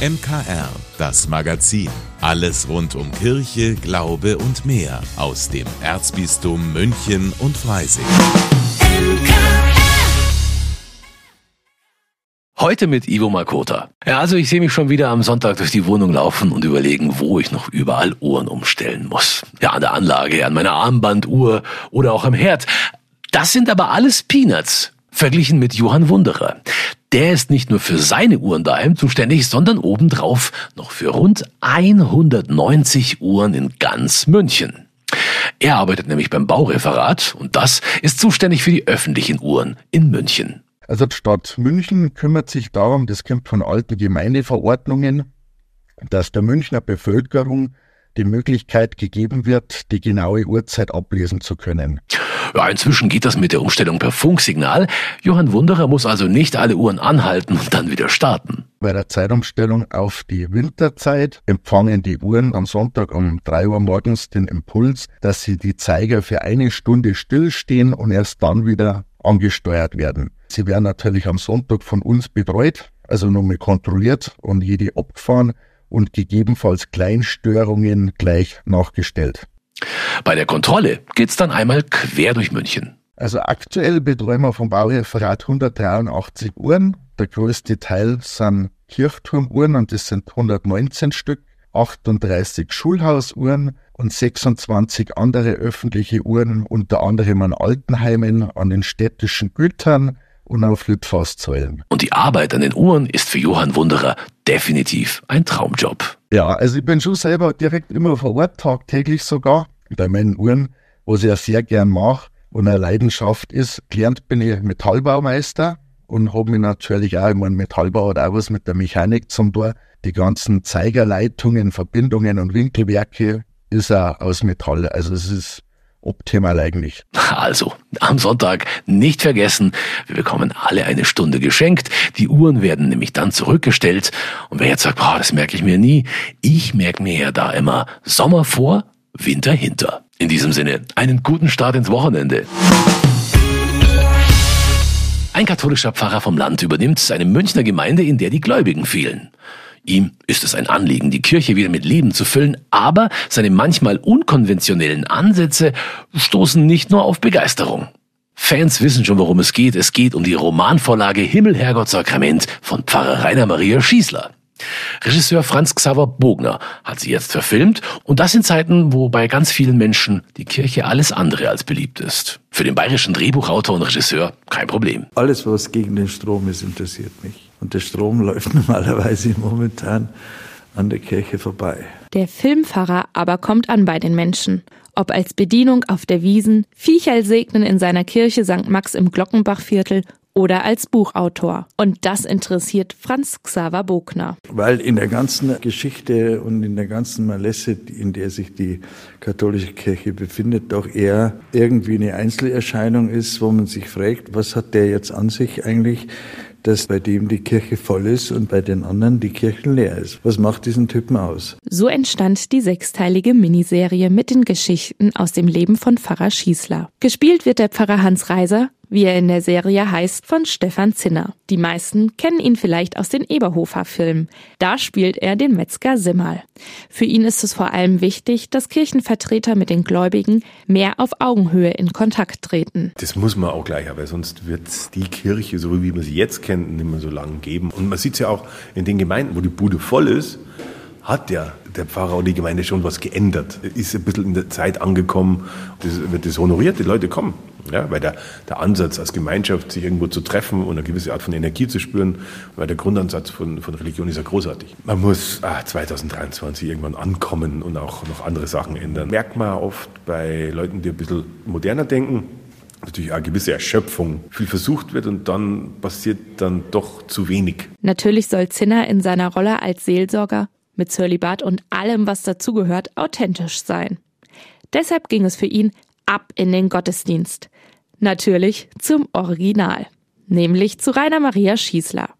MKR, das Magazin. Alles rund um Kirche, Glaube und mehr aus dem Erzbistum München und Freising. Heute mit Ivo Makota. Ja, also ich sehe mich schon wieder am Sonntag durch die Wohnung laufen und überlegen, wo ich noch überall Uhren umstellen muss. Ja, an der Anlage, an meiner Armbanduhr oder auch am Herd. Das sind aber alles Peanuts verglichen mit Johann Wunderer. Der ist nicht nur für seine Uhren daheim zuständig, sondern obendrauf noch für rund 190 Uhren in ganz München. Er arbeitet nämlich beim Baureferat und das ist zuständig für die öffentlichen Uhren in München. Also die Stadt München kümmert sich darum, das kommt von alten Gemeindeverordnungen, dass der Münchner Bevölkerung die Möglichkeit gegeben wird, die genaue Uhrzeit ablesen zu können. Ja, inzwischen geht das mit der Umstellung per Funksignal. Johann Wunderer muss also nicht alle Uhren anhalten und dann wieder starten. Bei der Zeitumstellung auf die Winterzeit empfangen die Uhren am Sonntag um drei Uhr morgens den Impuls, dass sie die Zeiger für eine Stunde stillstehen und erst dann wieder angesteuert werden. Sie werden natürlich am Sonntag von uns betreut, also nochmal kontrolliert und jede abgefahren und gegebenenfalls Kleinstörungen gleich nachgestellt. Bei der Kontrolle geht's dann einmal quer durch München. Also aktuell betreuen wir vom Baureferat 183 Uhren. Der größte Teil sind Kirchturmuhren und das sind 119 Stück, 38 Schulhausuhren und 26 andere öffentliche Uhren, unter anderem an Altenheimen, an den städtischen Gütern und auf Litfaßsäulen. Und die Arbeit an den Uhren ist für Johann Wunderer definitiv ein Traumjob. Ja, also ich bin schon selber direkt immer vor Ort, tagtäglich sogar, bei meinen Uhren, was ich ja sehr gern mache und eine Leidenschaft ist. Gelernt bin ich Metallbaumeister und habe mich natürlich auch, ich meine, Metallbau hat auch was mit der Mechanik zum Tor. Die ganzen Zeigerleitungen, Verbindungen und Winkelwerke ist er aus Metall. Also es ist optimal eigentlich. Also, am Sonntag nicht vergessen, wir bekommen alle eine Stunde geschenkt. Die Uhren werden nämlich dann zurückgestellt. Und wer jetzt sagt, boah, das merke ich mir nie, ich merke mir ja da immer Sommer vor, Winter hinter. In diesem Sinne, einen guten Start ins Wochenende. Ein katholischer Pfarrer vom Land übernimmt eine Münchner Gemeinde, in der die Gläubigen fehlen. Ihm ist es ein Anliegen, die Kirche wieder mit Leben zu füllen, aber seine manchmal unkonventionellen Ansätze stoßen nicht nur auf Begeisterung. Fans wissen schon, worum es geht. Es geht um die Romanvorlage Himmel, Herrgott, Sakrament von Pfarrer Rainer Maria Schießler. Regisseur Franz Xaver Bogner hat sie jetzt verfilmt und das in Zeiten, wo bei ganz vielen Menschen die Kirche alles andere als beliebt ist. Für den bayerischen Drehbuchautor und Regisseur kein Problem. Alles, was gegen den Strom ist, interessiert mich. Und der Strom läuft normalerweise momentan an der Kirche vorbei. Der Filmfahrer aber kommt an bei den Menschen. Ob als Bedienung auf der Wiesen, Viecherl segnen in seiner Kirche St. Max im Glockenbachviertel oder als Buchautor. Und das interessiert Franz Xaver Bogner. Weil in der ganzen Geschichte und in der ganzen Malesse, in der sich die katholische Kirche befindet, doch eher irgendwie eine Einzelerscheinung ist, wo man sich fragt, was hat der jetzt an sich eigentlich? Dass bei dem die Kirche voll ist und bei den anderen die Kirche leer ist. Was macht diesen Typen aus? So entstand die sechsteilige Miniserie mit den Geschichten aus dem Leben von Pfarrer Schießler. Gespielt wird der Pfarrer Hans Reiser, wie er in der Serie heißt, von Stefan Zinner. Die meisten kennen ihn vielleicht aus den Eberhofer-Filmen. Da spielt er den Metzger Simmerl. Für ihn ist es vor allem wichtig, dass Kirchenvertreter mit den Gläubigen mehr auf Augenhöhe in Kontakt treten. Das muss man auch gleich, weil sonst wird die Kirche, so wie man sie jetzt kennt, nicht mehr so lange geben. Und man sieht es ja auch in den Gemeinden, wo die Bude voll ist, hat ja der Pfarrer und die Gemeinde schon was geändert. Ist ein bisschen in der Zeit angekommen, das wird das honoriert, die Leute kommen. Ja, weil der, der Ansatz als Gemeinschaft, sich irgendwo zu treffen und eine gewisse Art von Energie zu spüren, weil der Grundansatz von, von Religion ist ja großartig. Man muss ah, 2023 irgendwann ankommen und auch noch andere Sachen ändern. Merkt man oft bei Leuten, die ein bisschen moderner denken, natürlich eine gewisse Erschöpfung. Viel versucht wird und dann passiert dann doch zu wenig. Natürlich soll Zinner in seiner Rolle als Seelsorger mit Zölibat und allem, was dazugehört, authentisch sein. Deshalb ging es für ihn ab in den Gottesdienst. Natürlich zum Original, nämlich zu Rainer Maria Schießler.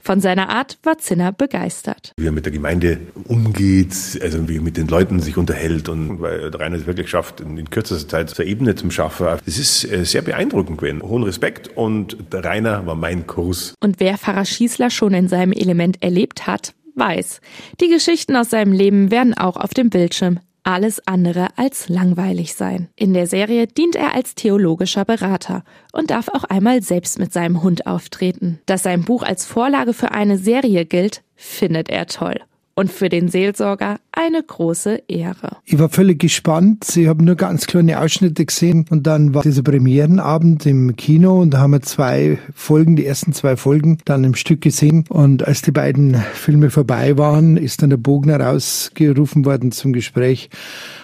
Von seiner Art war Zinner begeistert. Wie er mit der Gemeinde umgeht, also wie er mit den Leuten sich unterhält und weil Rainer es wirklich schafft, in kürzester Zeit zur Ebene zu schaffen. Das ist äh, sehr beeindruckend gewesen. Hohen Respekt und der Rainer war mein Kurs. Und wer Pfarrer Schießler schon in seinem Element erlebt hat, weiß, die Geschichten aus seinem Leben werden auch auf dem Bildschirm alles andere als langweilig sein. In der Serie dient er als theologischer Berater und darf auch einmal selbst mit seinem Hund auftreten. Dass sein Buch als Vorlage für eine Serie gilt, findet er toll und für den Seelsorger eine große Ehre. Ich war völlig gespannt. Ich habe nur ganz kleine Ausschnitte gesehen und dann war dieser Premierenabend im Kino und da haben wir zwei Folgen, die ersten zwei Folgen dann im Stück gesehen und als die beiden Filme vorbei waren, ist dann der Bogner rausgerufen worden zum Gespräch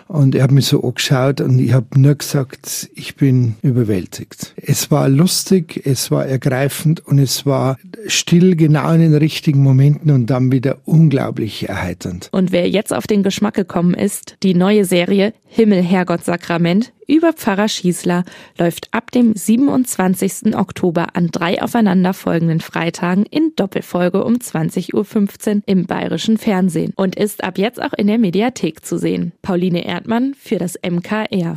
und er hat mich so angeschaut und ich habe nur gesagt, ich bin überwältigt. Es war lustig, es war ergreifend und es war still genau in den richtigen Momenten und dann wieder unglaublich erheiternd. Und wer jetzt auf den Geschmack gekommen ist, die neue Serie Himmel, Herrgott, Sakrament über Pfarrer Schießler läuft ab dem 27. Oktober an drei aufeinanderfolgenden Freitagen in Doppelfolge um 20.15 Uhr im bayerischen Fernsehen und ist ab jetzt auch in der Mediathek zu sehen. Pauline Erdmann für das MKR.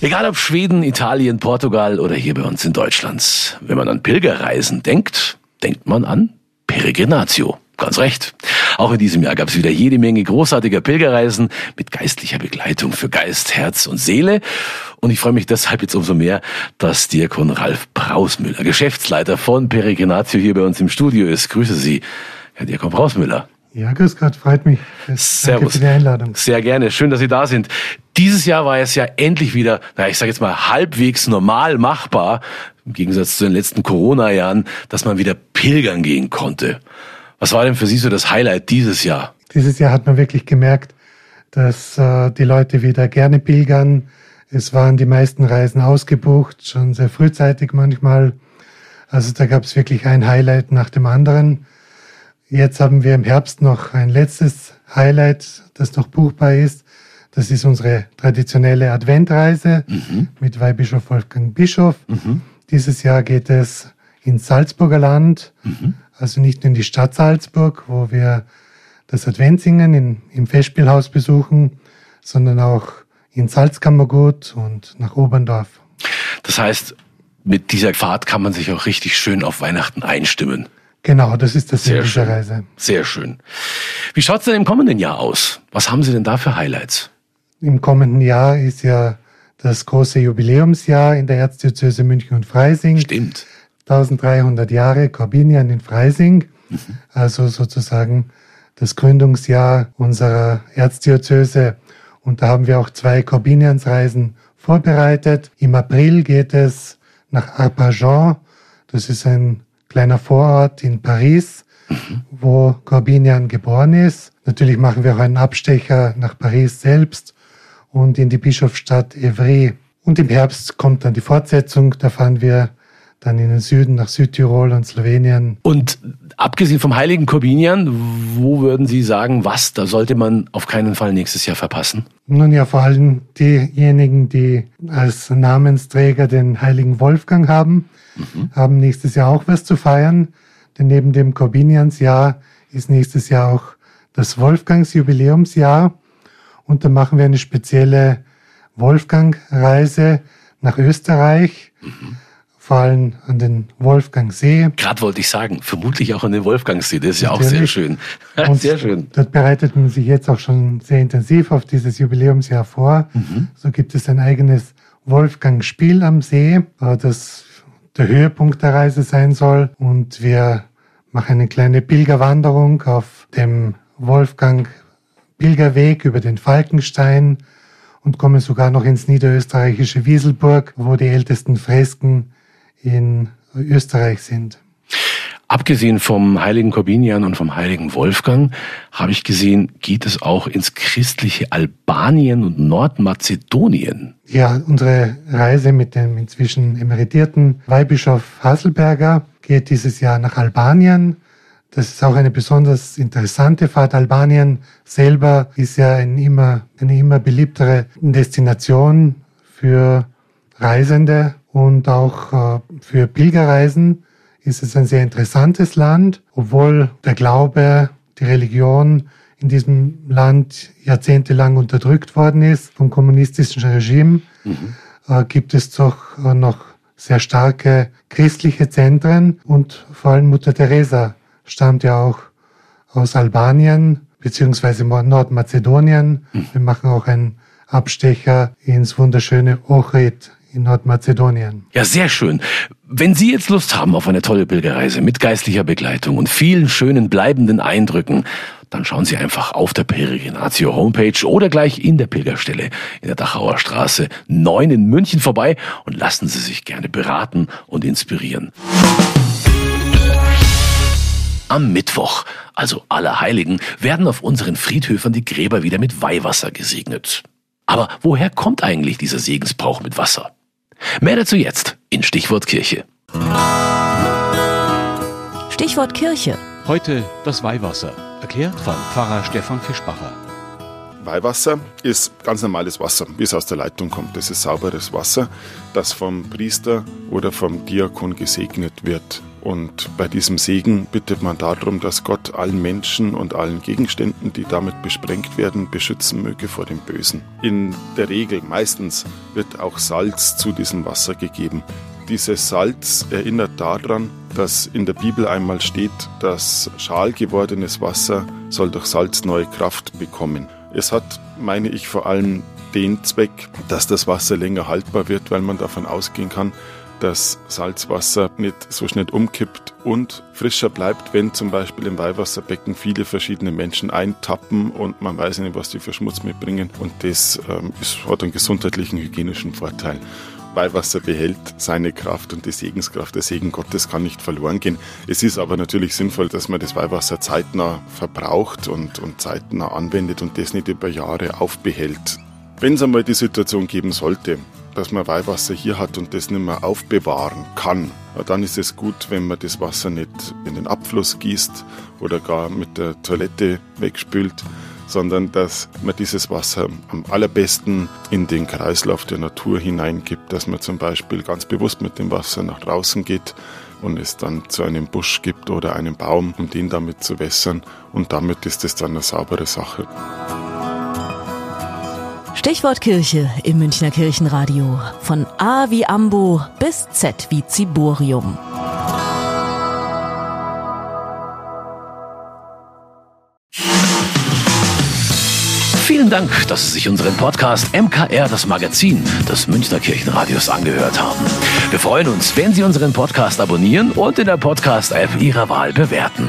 Egal ob Schweden, Italien, Portugal oder hier bei uns in Deutschland. Wenn man an Pilgerreisen denkt, denkt man an Peregrinatio. Ganz recht. Auch in diesem Jahr gab es wieder jede Menge großartiger Pilgerreisen mit geistlicher Begleitung für Geist, Herz und Seele. Und ich freue mich deshalb jetzt umso mehr, dass Diakon Ralf Brausmüller, Geschäftsleiter von Peregrinatio, hier bei uns im Studio ist. Grüße Sie, Herr Diakon Brausmüller. Ja, grüß Gott, freut mich. Servus. Danke für die Einladung. Sehr gerne, schön, dass Sie da sind. Dieses Jahr war es ja endlich wieder, na, ich sage jetzt mal halbwegs normal machbar, im Gegensatz zu den letzten Corona-Jahren, dass man wieder pilgern gehen konnte. Was war denn für Sie so das Highlight dieses Jahr? Dieses Jahr hat man wirklich gemerkt, dass äh, die Leute wieder gerne pilgern. Es waren die meisten Reisen ausgebucht, schon sehr frühzeitig manchmal. Also da gab es wirklich ein Highlight nach dem anderen. Jetzt haben wir im Herbst noch ein letztes Highlight, das noch buchbar ist. Das ist unsere traditionelle Adventreise mhm. mit Weihbischof Wolfgang Bischof. Mhm. Dieses Jahr geht es ins Salzburger Land. Mhm also nicht nur in die Stadt Salzburg, wo wir das Adventsingen in, im Festspielhaus besuchen, sondern auch in Salzkammergut und nach Oberndorf. Das heißt, mit dieser Fahrt kann man sich auch richtig schön auf Weihnachten einstimmen. Genau, das ist das Sehr schön. Reise. Sehr schön. Wie schaut es denn im kommenden Jahr aus? Was haben Sie denn da für Highlights? Im kommenden Jahr ist ja das große Jubiläumsjahr in der Erzdiözese München und Freising. Stimmt. 1300 Jahre Corbinian in Freising, mhm. also sozusagen das Gründungsjahr unserer Erzdiözese. Und da haben wir auch zwei Corbiniansreisen vorbereitet. Im April geht es nach Arpajon, das ist ein kleiner Vorort in Paris, mhm. wo Corbinian geboren ist. Natürlich machen wir auch einen Abstecher nach Paris selbst und in die Bischofsstadt Evry. Und im Herbst kommt dann die Fortsetzung, da fahren wir dann in den Süden nach Südtirol und Slowenien. Und abgesehen vom heiligen Korbinian, wo würden Sie sagen, was, da sollte man auf keinen Fall nächstes Jahr verpassen? Nun ja, vor allem diejenigen, die als Namensträger den heiligen Wolfgang haben, mhm. haben nächstes Jahr auch was zu feiern. Denn neben dem Korbiniansjahr ist nächstes Jahr auch das Wolfgangsjubiläumsjahr. Und da machen wir eine spezielle Wolfgang-Reise nach Österreich. Mhm vor allem an den Wolfgangsee. Gerade wollte ich sagen, vermutlich auch an den Wolfgangsee, das ist ja auch sehr schön. Und sehr schön. Dort bereitet man sich jetzt auch schon sehr intensiv auf dieses Jubiläumsjahr vor. Mhm. So gibt es ein eigenes Wolfgang-Spiel am See, äh, das der Höhepunkt der Reise sein soll. Und wir machen eine kleine Pilgerwanderung auf dem Wolfgang Pilgerweg über den Falkenstein und kommen sogar noch ins niederösterreichische Wieselburg, wo die ältesten Fresken in Österreich sind. Abgesehen vom heiligen Corbinian und vom heiligen Wolfgang habe ich gesehen, geht es auch ins christliche Albanien und Nordmazedonien. Ja, unsere Reise mit dem inzwischen emeritierten Weihbischof Hasselberger geht dieses Jahr nach Albanien. Das ist auch eine besonders interessante Fahrt. Albanien selber ist ja ein immer, eine immer beliebtere Destination für Reisende und auch äh, für Pilgerreisen ist es ein sehr interessantes Land, obwohl der Glaube, die Religion in diesem Land jahrzehntelang unterdrückt worden ist vom kommunistischen Regime, mhm. äh, gibt es doch äh, noch sehr starke christliche Zentren und vor allem Mutter Teresa stammt ja auch aus Albanien beziehungsweise Nordmazedonien. Mhm. Wir machen auch einen Abstecher ins wunderschöne Ohrid in Nordmazedonien. Ja, sehr schön. Wenn Sie jetzt Lust haben auf eine tolle Pilgerreise mit geistlicher Begleitung und vielen schönen bleibenden Eindrücken, dann schauen Sie einfach auf der Peregrinatio Homepage oder gleich in der Pilgerstelle in der Dachauer Straße 9 in München vorbei und lassen Sie sich gerne beraten und inspirieren. Am Mittwoch, also Allerheiligen, werden auf unseren Friedhöfern die Gräber wieder mit Weihwasser gesegnet. Aber woher kommt eigentlich dieser Segensbrauch mit Wasser? Mehr dazu jetzt in Stichwort Kirche. Stichwort Kirche. Heute das Weihwasser, erklärt von Pfarrer Stefan Fischbacher. Weihwasser ist ganz normales Wasser, wie es aus der Leitung kommt. Das ist sauberes Wasser, das vom Priester oder vom Diakon gesegnet wird. Und bei diesem Segen bittet man darum, dass Gott allen Menschen und allen Gegenständen, die damit besprengt werden, beschützen möge vor dem Bösen. In der Regel, meistens, wird auch Salz zu diesem Wasser gegeben. Dieses Salz erinnert daran, dass in der Bibel einmal steht, dass schal gewordenes Wasser soll durch Salz neue Kraft bekommen. Es hat, meine ich, vor allem den Zweck, dass das Wasser länger haltbar wird, weil man davon ausgehen kann, dass Salzwasser nicht so schnell umkippt und frischer bleibt, wenn zum Beispiel im Weihwasserbecken viele verschiedene Menschen eintappen und man weiß nicht, was die für Schmutz mitbringen. Und das ähm, hat einen gesundheitlichen, hygienischen Vorteil. Weihwasser behält seine Kraft und die Segenskraft, der Segen Gottes kann nicht verloren gehen. Es ist aber natürlich sinnvoll, dass man das Weihwasser zeitnah verbraucht und, und zeitnah anwendet und das nicht über Jahre aufbehält. Wenn es einmal die Situation geben sollte, dass man Weihwasser hier hat und das nicht mehr aufbewahren kann, dann ist es gut, wenn man das Wasser nicht in den Abfluss gießt oder gar mit der Toilette wegspült, sondern dass man dieses Wasser am allerbesten in den Kreislauf der Natur hineingibt, dass man zum Beispiel ganz bewusst mit dem Wasser nach draußen geht und es dann zu einem Busch gibt oder einem Baum, um den damit zu wässern und damit ist es dann eine saubere Sache. Stichwort Kirche im Münchner Kirchenradio. Von A wie Ambo bis Z wie Ziborium. Vielen Dank, dass Sie sich unseren Podcast MKR, das Magazin des Münchner Kirchenradios, angehört haben. Wir freuen uns, wenn Sie unseren Podcast abonnieren und in der Podcast-App Ihrer Wahl bewerten.